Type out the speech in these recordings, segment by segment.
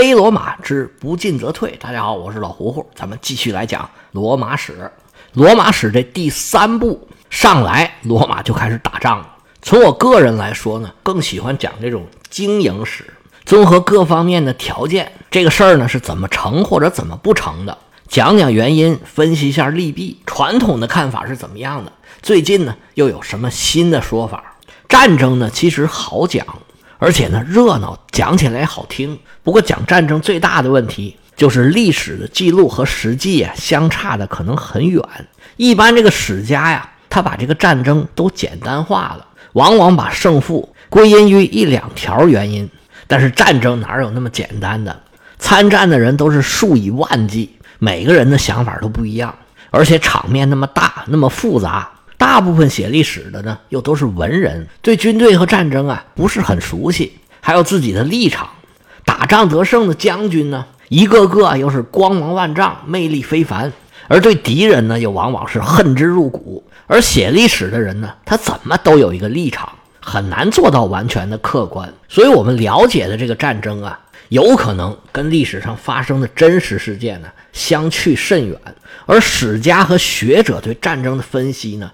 黑罗马之不进则退。大家好，我是老胡胡，咱们继续来讲罗马史。罗马史这第三部上来，罗马就开始打仗了。从我个人来说呢，更喜欢讲这种经营史，综合各方面的条件，这个事儿呢是怎么成或者怎么不成的，讲讲原因，分析一下利弊。传统的看法是怎么样的？最近呢又有什么新的说法？战争呢其实好讲，而且呢热闹，讲起来好听。不过讲战争最大的问题就是历史的记录和实际啊相差的可能很远。一般这个史家呀，他把这个战争都简单化了，往往把胜负归因于一两条原因。但是战争哪有那么简单的？参战的人都是数以万计，每个人的想法都不一样，而且场面那么大，那么复杂。大部分写历史的呢，又都是文人，对军队和战争啊不是很熟悉，还有自己的立场。打仗得胜的将军呢，一个个又是光芒万丈，魅力非凡，而对敌人呢，又往往是恨之入骨。而写历史的人呢，他怎么都有一个立场，很难做到完全的客观。所以，我们了解的这个战争啊。有可能跟历史上发生的真实事件呢相去甚远，而史家和学者对战争的分析呢，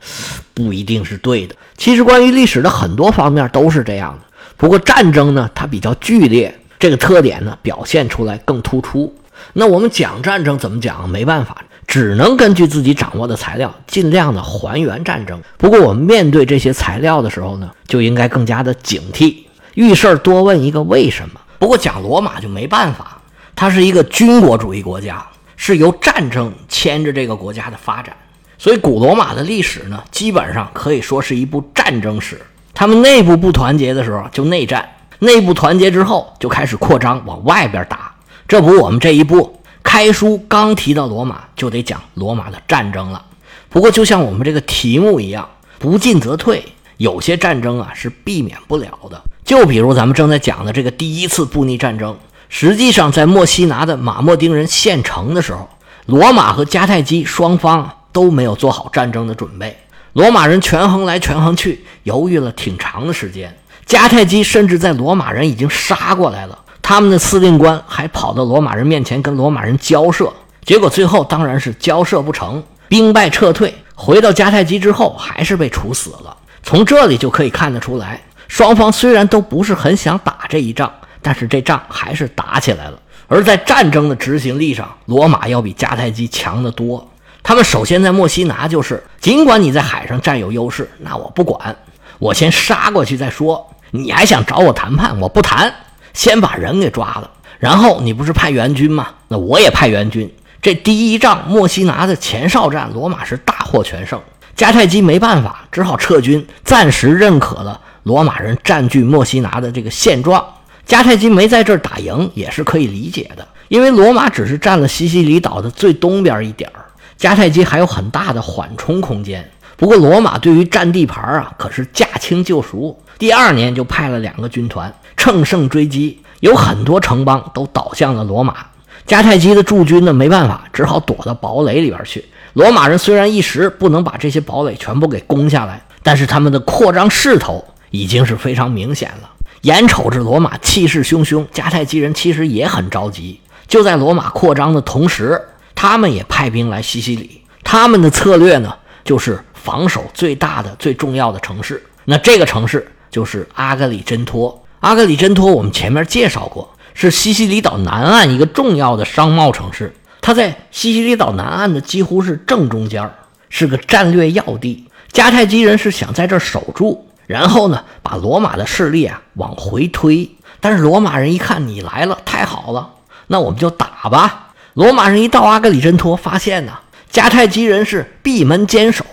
不一定是对的。其实关于历史的很多方面都是这样的，不过战争呢它比较剧烈，这个特点呢表现出来更突出。那我们讲战争怎么讲？没办法，只能根据自己掌握的材料，尽量的还原战争。不过我们面对这些材料的时候呢，就应该更加的警惕，遇事儿多问一个为什么。不过讲罗马就没办法，它是一个军国主义国家，是由战争牵着这个国家的发展，所以古罗马的历史呢，基本上可以说是一部战争史。他们内部不团结的时候就内战，内部团结之后就开始扩张往外边打。这不，我们这一步开书刚提到罗马，就得讲罗马的战争了。不过就像我们这个题目一样，不进则退，有些战争啊是避免不了的。就比如咱们正在讲的这个第一次布匿战争，实际上在墨西拿的马莫丁人县城的时候，罗马和迦太基双方都没有做好战争的准备。罗马人权衡来权衡去，犹豫了挺长的时间。迦太基甚至在罗马人已经杀过来了，他们的司令官还跑到罗马人面前跟罗马人交涉，结果最后当然是交涉不成，兵败撤退。回到迦太基之后，还是被处死了。从这里就可以看得出来。双方虽然都不是很想打这一仗，但是这仗还是打起来了。而在战争的执行力上，罗马要比迦太基强得多。他们首先在墨西拿就是，尽管你在海上占有优势，那我不管，我先杀过去再说。你还想找我谈判，我不谈，先把人给抓了。然后你不是派援军吗？那我也派援军。这第一仗墨西拿的前哨战，罗马是大获全胜。迦太基没办法，只好撤军，暂时认可了。罗马人占据墨西拿的这个现状，迦太基没在这儿打赢也是可以理解的，因为罗马只是占了西西里岛的最东边一点儿，迦太基还有很大的缓冲空间。不过罗马对于占地盘啊可是驾轻就熟，第二年就派了两个军团乘胜追击，有很多城邦都倒向了罗马。迦太基的驻军呢没办法，只好躲到堡垒里边去。罗马人虽然一时不能把这些堡垒全部给攻下来，但是他们的扩张势头。已经是非常明显了。眼瞅着罗马气势汹汹，迦太基人其实也很着急。就在罗马扩张的同时，他们也派兵来西西里。他们的策略呢，就是防守最大的、最重要的城市。那这个城市就是阿格里真托。阿格里真托，我们前面介绍过，是西西里岛南岸一个重要的商贸城市。它在西西里岛南岸的几乎是正中间，是个战略要地。迦太基人是想在这儿守住。然后呢，把罗马的势力啊往回推。但是罗马人一看你来了，太好了，那我们就打吧。罗马人一到阿格里真托，发现呢，迦太基人是闭门坚守，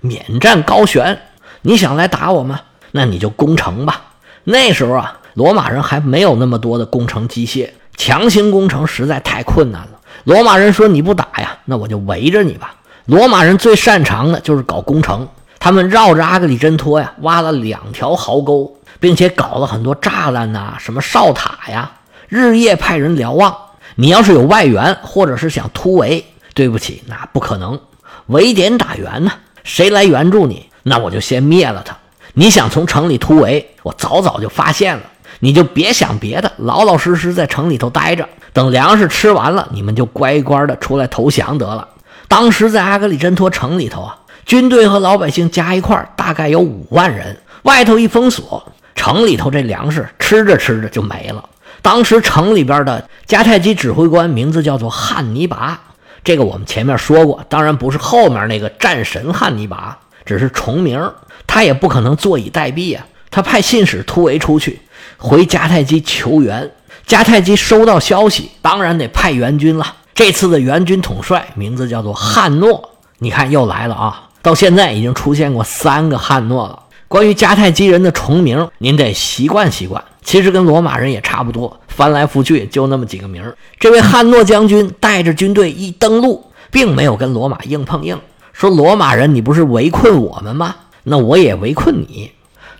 免战高悬。你想来打我们，那你就攻城吧。那时候啊，罗马人还没有那么多的工程机械，强行攻城实在太困难了。罗马人说：“你不打呀，那我就围着你吧。”罗马人最擅长的就是搞工程。他们绕着阿格里真托呀，挖了两条壕沟，并且搞了很多栅栏呐，什么哨塔呀，日夜派人瞭望。你要是有外援，或者是想突围，对不起，那不可能。围点打援呢，谁来援助你，那我就先灭了他。你想从城里突围，我早早就发现了。你就别想别的，老老实实在城里头待着，等粮食吃完了，你们就乖乖的出来投降得了。当时在阿格里真托城里头啊，军队和老百姓加一块大概有五万人，外头一封锁，城里头这粮食吃着吃着就没了。当时城里边的迦太基指挥官名字叫做汉尼拔，这个我们前面说过，当然不是后面那个战神汉尼拔，只是重名。他也不可能坐以待毙啊，他派信使突围出去，回迦太基求援。迦太基收到消息，当然得派援军了。这次的援军统帅名字叫做汉诺，你看又来了啊！到现在已经出现过三个汉诺了。关于迦太基人的重名，您得习惯习惯。其实跟罗马人也差不多，翻来覆去就那么几个名。这位汉诺将军带着军队一登陆，并没有跟罗马硬碰硬，说罗马人你不是围困我们吗？那我也围困你。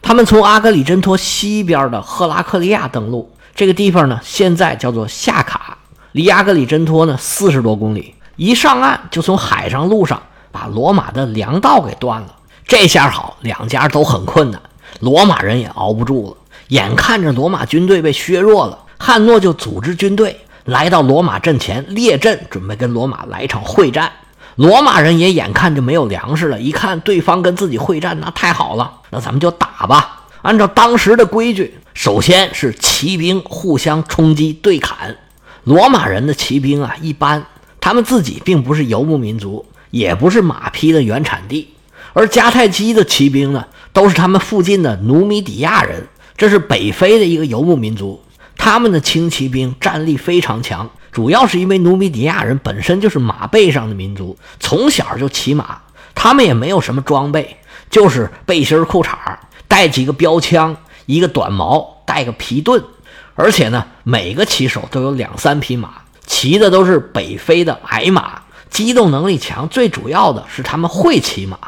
他们从阿格里真托西边的赫拉克利亚登陆，这个地方呢，现在叫做夏卡。离阿格里真托呢四十多公里，一上岸就从海上路上把罗马的粮道给断了。这下好，两家都很困难，罗马人也熬不住了。眼看着罗马军队被削弱了，汉诺就组织军队来到罗马阵前列阵，准备跟罗马来一场会战。罗马人也眼看就没有粮食了，一看对方跟自己会战，那太好了，那咱们就打吧。按照当时的规矩，首先是骑兵互相冲击对砍。罗马人的骑兵啊，一般他们自己并不是游牧民族，也不是马匹的原产地，而迦太基的骑兵呢，都是他们附近的努米底亚人，这是北非的一个游牧民族，他们的轻骑兵战力非常强，主要是因为努米底亚人本身就是马背上的民族，从小就骑马，他们也没有什么装备，就是背心裤衩带几个标枪，一个短矛，带个皮盾。而且呢，每个骑手都有两三匹马，骑的都是北非的矮马，机动能力强。最主要的是他们会骑马，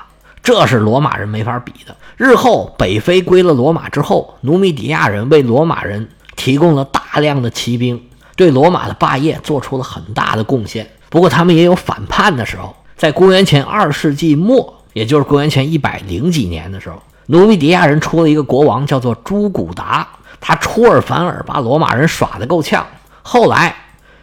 这是罗马人没法比的。日后北非归了罗马之后，努米底亚人为罗马人提供了大量的骑兵，对罗马的霸业做出了很大的贡献。不过他们也有反叛的时候，在公元前二世纪末，也就是公元前一百零几年的时候，努米底亚人出了一个国王，叫做朱古达。他出尔反尔，把罗马人耍得够呛。后来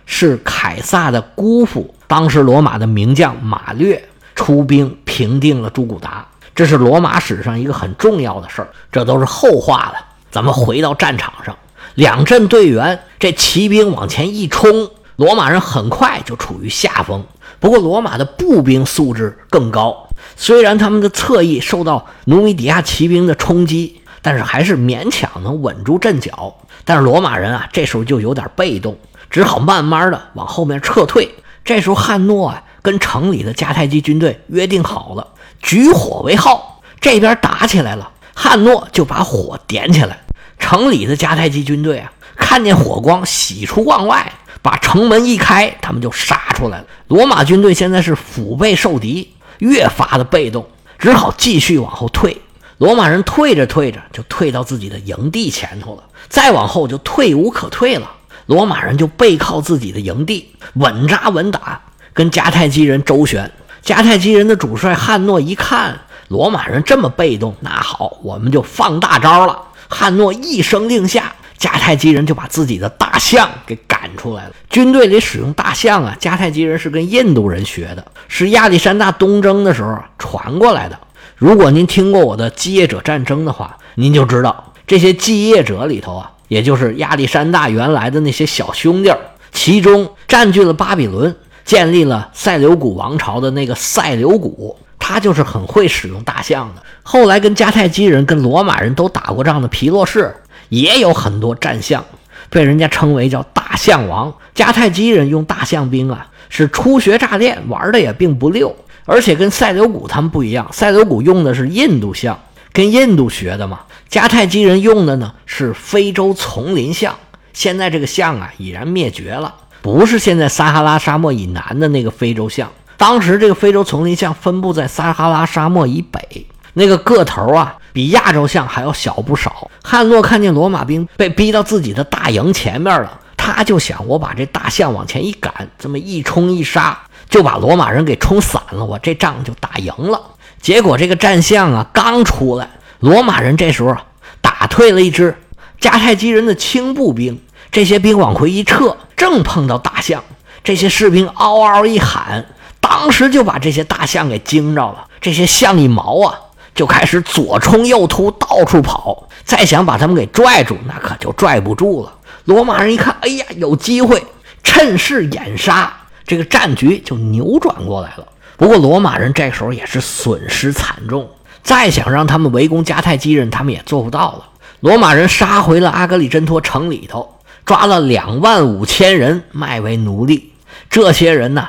是凯撒的姑父，当时罗马的名将马略出兵平定了朱古达，这是罗马史上一个很重要的事儿。这都是后话了。咱们回到战场上，两阵队员这骑兵往前一冲，罗马人很快就处于下风。不过罗马的步兵素质更高，虽然他们的侧翼受到努米底亚骑兵的冲击。但是还是勉强能稳住阵脚，但是罗马人啊，这时候就有点被动，只好慢慢的往后面撤退。这时候汉诺啊，跟城里的迦太基军队约定好了，举火为号，这边打起来了，汉诺就把火点起来。城里的迦太基军队啊，看见火光，喜出望外，把城门一开，他们就杀出来了。罗马军队现在是腹背受敌，越发的被动，只好继续往后退。罗马人退着退着，就退到自己的营地前头了。再往后就退无可退了。罗马人就背靠自己的营地，稳扎稳打，跟迦太基人周旋。迦太基人的主帅汉诺一看罗马人这么被动，那好，我们就放大招了。汉诺一声令下，迦太基人就把自己的大象给赶出来了。军队里使用大象啊，迦太基人是跟印度人学的，是亚历山大东征的时候传过来的。如果您听过我的继业者战争的话，您就知道这些继业者里头啊，也就是亚历山大原来的那些小兄弟儿，其中占据了巴比伦，建立了塞琉古王朝的那个塞琉古，他就是很会使用大象的。后来跟迦太基人、跟罗马人都打过仗的皮洛士，也有很多战象，被人家称为叫大象王。迦太基人用大象兵啊，是初学乍练，玩的也并不溜。而且跟塞琉古他们不一样，塞琉古用的是印度象，跟印度学的嘛。迦太基人用的呢是非洲丛林象。现在这个象啊已然灭绝了，不是现在撒哈拉沙漠以南的那个非洲象。当时这个非洲丛林象分布在撒哈拉沙漠以北，那个个头啊比亚洲象还要小不少。汉诺看见罗马兵被逼到自己的大营前面了，他就想我把这大象往前一赶，这么一冲一杀。就把罗马人给冲散了，我这仗就打赢了。结果这个战象啊刚出来，罗马人这时候打退了一支，迦太基人的轻步兵，这些兵往回一撤，正碰到大象，这些士兵嗷嗷一喊，当时就把这些大象给惊着了。这些象一毛啊，就开始左冲右突，到处跑。再想把他们给拽住，那可就拽不住了。罗马人一看，哎呀，有机会，趁势掩杀，这个战局就扭转过来了。不过罗马人这时候也是损失惨重，再想让他们围攻迦太基人，他们也做不到了。罗马人杀回了阿格里真托城里头，抓了两万五千人卖为奴隶。这些人呢，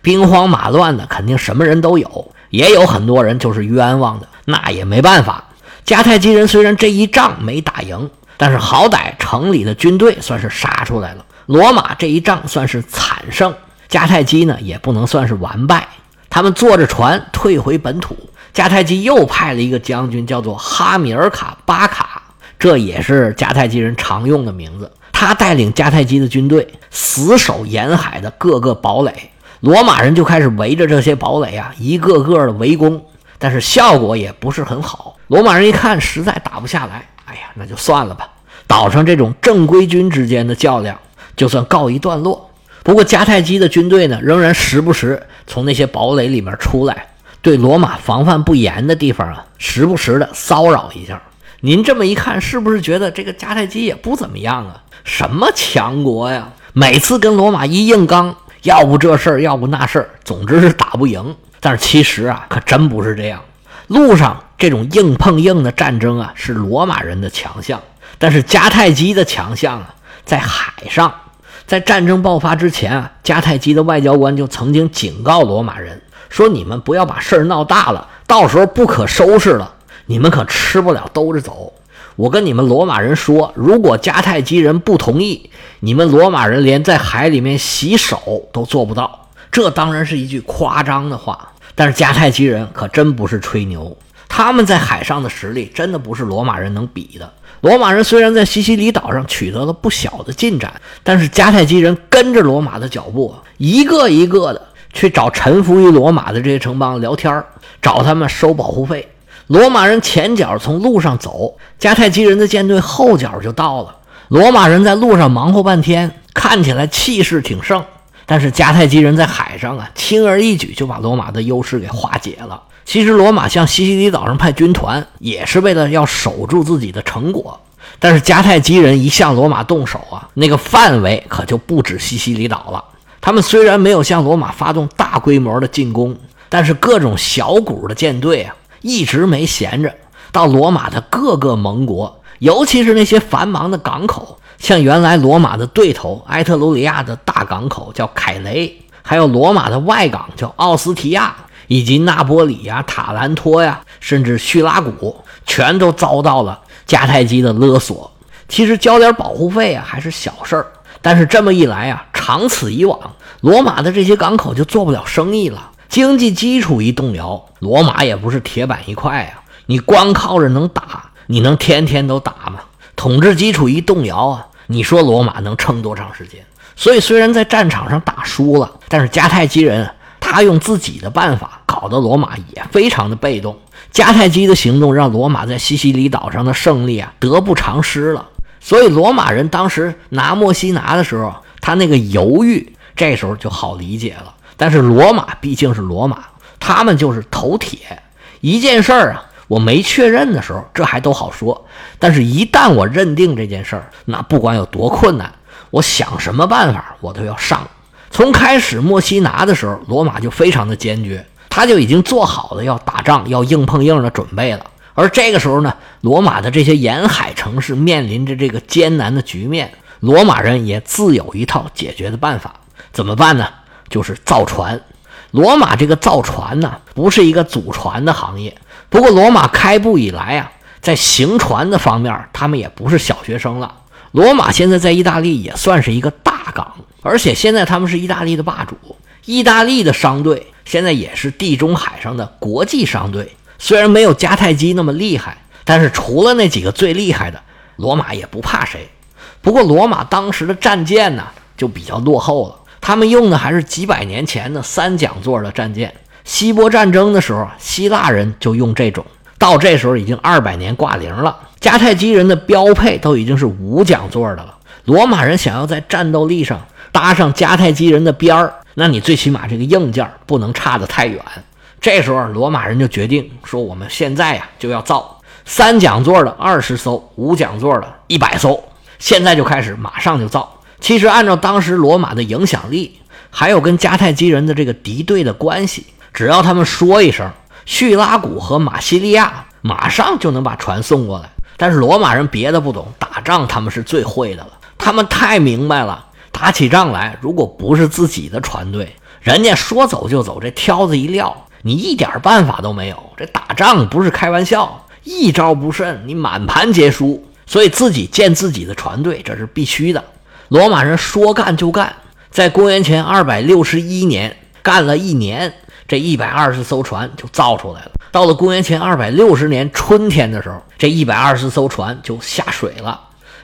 兵荒马乱的，肯定什么人都有，也有很多人就是冤枉的，那也没办法。迦太基人虽然这一仗没打赢，但是好歹城里的军队算是杀出来了。罗马这一仗算是惨胜，迦太基呢也不能算是完败。他们坐着船退回本土，迦太基又派了一个将军，叫做哈米尔卡巴卡，这也是迦太基人常用的名字。他带领迦太基的军队死守沿海的各个堡垒，罗马人就开始围着这些堡垒啊，一个个的围攻，但是效果也不是很好。罗马人一看实在打不下来，哎呀，那就算了吧。岛上这种正规军之间的较量就算告一段落。不过迦太基的军队呢，仍然时不时从那些堡垒里面出来，对罗马防范不严的地方啊，时不时的骚扰一下。您这么一看，是不是觉得这个迦太基也不怎么样啊？什么强国呀？每次跟罗马一硬刚，要不这事儿，要不那事儿，总之是打不赢。但是其实啊，可真不是这样。路上这种硬碰硬的战争啊，是罗马人的强项；但是迦太基的强项啊，在海上。在战争爆发之前啊，迦太基的外交官就曾经警告罗马人说：“你们不要把事儿闹大了，到时候不可收拾了，你们可吃不了兜着走。”我跟你们罗马人说，如果迦太基人不同意，你们罗马人连在海里面洗手都做不到。这当然是一句夸张的话，但是迦太基人可真不是吹牛，他们在海上的实力真的不是罗马人能比的。罗马人虽然在西西里岛上取得了不小的进展，但是迦太基人跟着罗马的脚步，一个一个的去找臣服于罗马的这些城邦聊天找他们收保护费。罗马人前脚从路上走，迦太基人的舰队后脚就到了。罗马人在路上忙活半天，看起来气势挺盛，但是迦太基人在海上啊，轻而易举就把罗马的优势给化解了。其实罗马向西西里岛上派军团，也是为了要守住自己的成果。但是迦太基人一向罗马动手啊，那个范围可就不止西西里岛了。他们虽然没有向罗马发动大规模的进攻，但是各种小股的舰队啊，一直没闲着。到罗马的各个盟国，尤其是那些繁忙的港口，像原来罗马的对头埃特鲁里亚的大港口叫凯雷，还有罗马的外港叫奥斯提亚。以及那波里呀、塔兰托呀，甚至叙拉古，全都遭到了迦太基的勒索。其实交点保护费啊，还是小事儿。但是这么一来啊，长此以往，罗马的这些港口就做不了生意了，经济基础一动摇，罗马也不是铁板一块啊。你光靠着能打，你能天天都打吗？统治基础一动摇啊，你说罗马能撑多长时间？所以虽然在战场上打输了，但是迦太基人。他用自己的办法搞得罗马也非常的被动。迦太基的行动让罗马在西西里岛上的胜利啊得不偿失了。所以罗马人当时拿墨西拿的时候，他那个犹豫，这时候就好理解了。但是罗马毕竟是罗马，他们就是头铁。一件事儿啊，我没确认的时候，这还都好说。但是，一旦我认定这件事儿，那不管有多困难，我想什么办法，我都要上。从开始墨西拿的时候，罗马就非常的坚决，他就已经做好了要打仗、要硬碰硬的准备了。而这个时候呢，罗马的这些沿海城市面临着这个艰难的局面，罗马人也自有一套解决的办法。怎么办呢？就是造船。罗马这个造船呢，不是一个祖传的行业。不过罗马开埠以来啊，在行船的方面，他们也不是小学生了。罗马现在在意大利也算是一个大港。而且现在他们是意大利的霸主，意大利的商队现在也是地中海上的国际商队。虽然没有迦太基那么厉害，但是除了那几个最厉害的，罗马也不怕谁。不过罗马当时的战舰呢就比较落后了，他们用的还是几百年前的三桨座的战舰。希波战争的时候，希腊人就用这种，到这时候已经二百年挂零了。迦太基人的标配都已经是五讲座的了，罗马人想要在战斗力上搭上迦太基人的边儿，那你最起码这个硬件不能差得太远。这时候，罗马人就决定说：“我们现在呀就要造三讲座的二十艘，五讲座的一百艘，现在就开始，马上就造。”其实，按照当时罗马的影响力，还有跟迦太基人的这个敌对的关系，只要他们说一声，叙拉古和马西利亚马上就能把船送过来。但是罗马人别的不懂，打仗他们是最会的了，他们太明白了，打起仗来，如果不是自己的船队，人家说走就走，这挑子一撂。你一点办法都没有，这打仗不是开玩笑，一招不慎，你满盘皆输。所以自己建自己的船队，这是必须的。罗马人说干就干，在公元前二百六十一年干了一年，这一百二十艘船就造出来了。到了公元前二百六十年春天的时候，这一百二十艘船就下水了。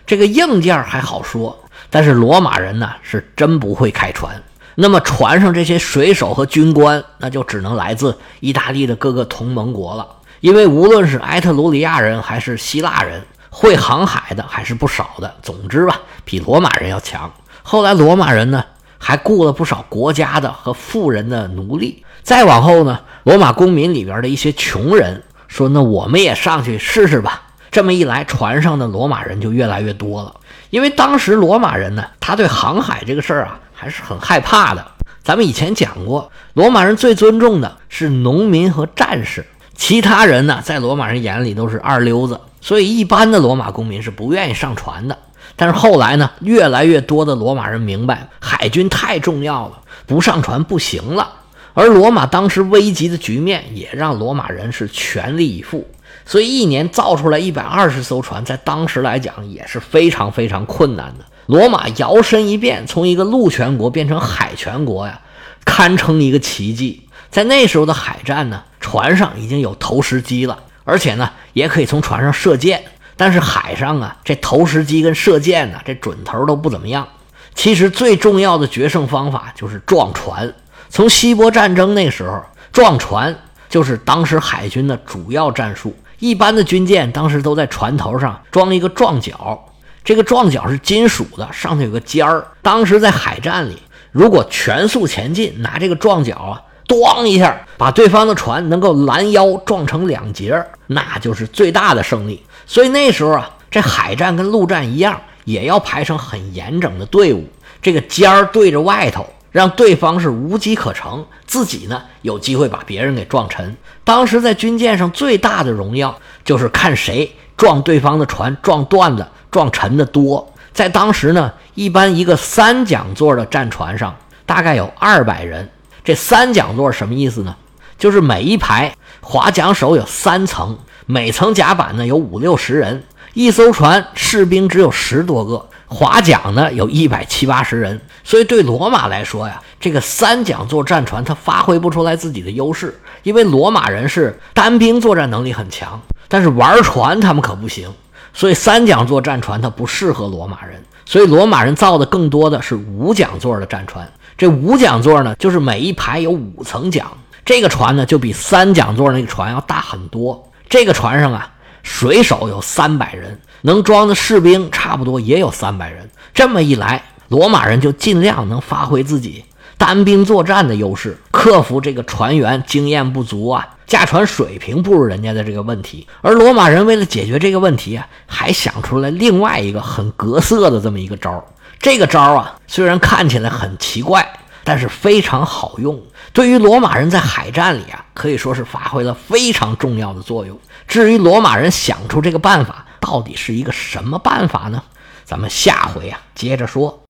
这个硬件还好说，但是罗马人呢是真不会开船。那么船上这些水手和军官，那就只能来自意大利的各个同盟国了。因为无论是埃特鲁里亚人还是希腊人，会航海的还是不少的。总之吧，比罗马人要强。后来罗马人呢，还雇了不少国家的和富人的奴隶。再往后呢，罗马公民里边的一些穷人说：“那我们也上去试试吧。”这么一来，船上的罗马人就越来越多了。因为当时罗马人呢，他对航海这个事儿啊。还是很害怕的。咱们以前讲过，罗马人最尊重的是农民和战士，其他人呢，在罗马人眼里都是二流子，所以一般的罗马公民是不愿意上船的。但是后来呢，越来越多的罗马人明白海军太重要了，不上船不行了。而罗马当时危急的局面也让罗马人是全力以赴，所以一年造出来一百二十艘船，在当时来讲也是非常非常困难的。罗马摇身一变，从一个陆权国变成海权国呀，堪称一个奇迹。在那时候的海战呢，船上已经有投石机了，而且呢，也可以从船上射箭。但是海上啊，这投石机跟射箭呢，这准头都不怎么样。其实最重要的决胜方法就是撞船。从希波战争那时候，撞船就是当时海军的主要战术。一般的军舰当时都在船头上装一个撞角。这个撞角是金属的，上头有个尖儿。当时在海战里，如果全速前进，拿这个撞角啊，咣一下把对方的船能够拦腰撞成两截，那就是最大的胜利。所以那时候啊，这海战跟陆战一样，也要排成很严整的队伍，这个尖儿对着外头，让对方是无机可乘，自己呢有机会把别人给撞沉。当时在军舰上最大的荣耀就是看谁撞对方的船撞断的。撞沉的多，在当时呢，一般一个三桨座的战船上大概有二百人。这三桨座什么意思呢？就是每一排划桨手有三层，每层甲板呢有五六十人。一艘船士兵只有十多个，划桨呢有一百七八十人。所以对罗马来说呀，这个三桨座战船它发挥不出来自己的优势，因为罗马人是单兵作战能力很强，但是玩船他们可不行。所以三桨座战船它不适合罗马人，所以罗马人造的更多的是五桨座的战船。这五桨座呢，就是每一排有五层桨，这个船呢就比三桨座那个船要大很多。这个船上啊，水手有三百人，能装的士兵差不多也有三百人。这么一来，罗马人就尽量能发挥自己单兵作战的优势，克服这个船员经验不足啊。驾船水平不如人家的这个问题，而罗马人为了解决这个问题啊，还想出来另外一个很格色的这么一个招儿。这个招儿啊，虽然看起来很奇怪，但是非常好用。对于罗马人在海战里啊，可以说是发挥了非常重要的作用。至于罗马人想出这个办法到底是一个什么办法呢？咱们下回啊接着说。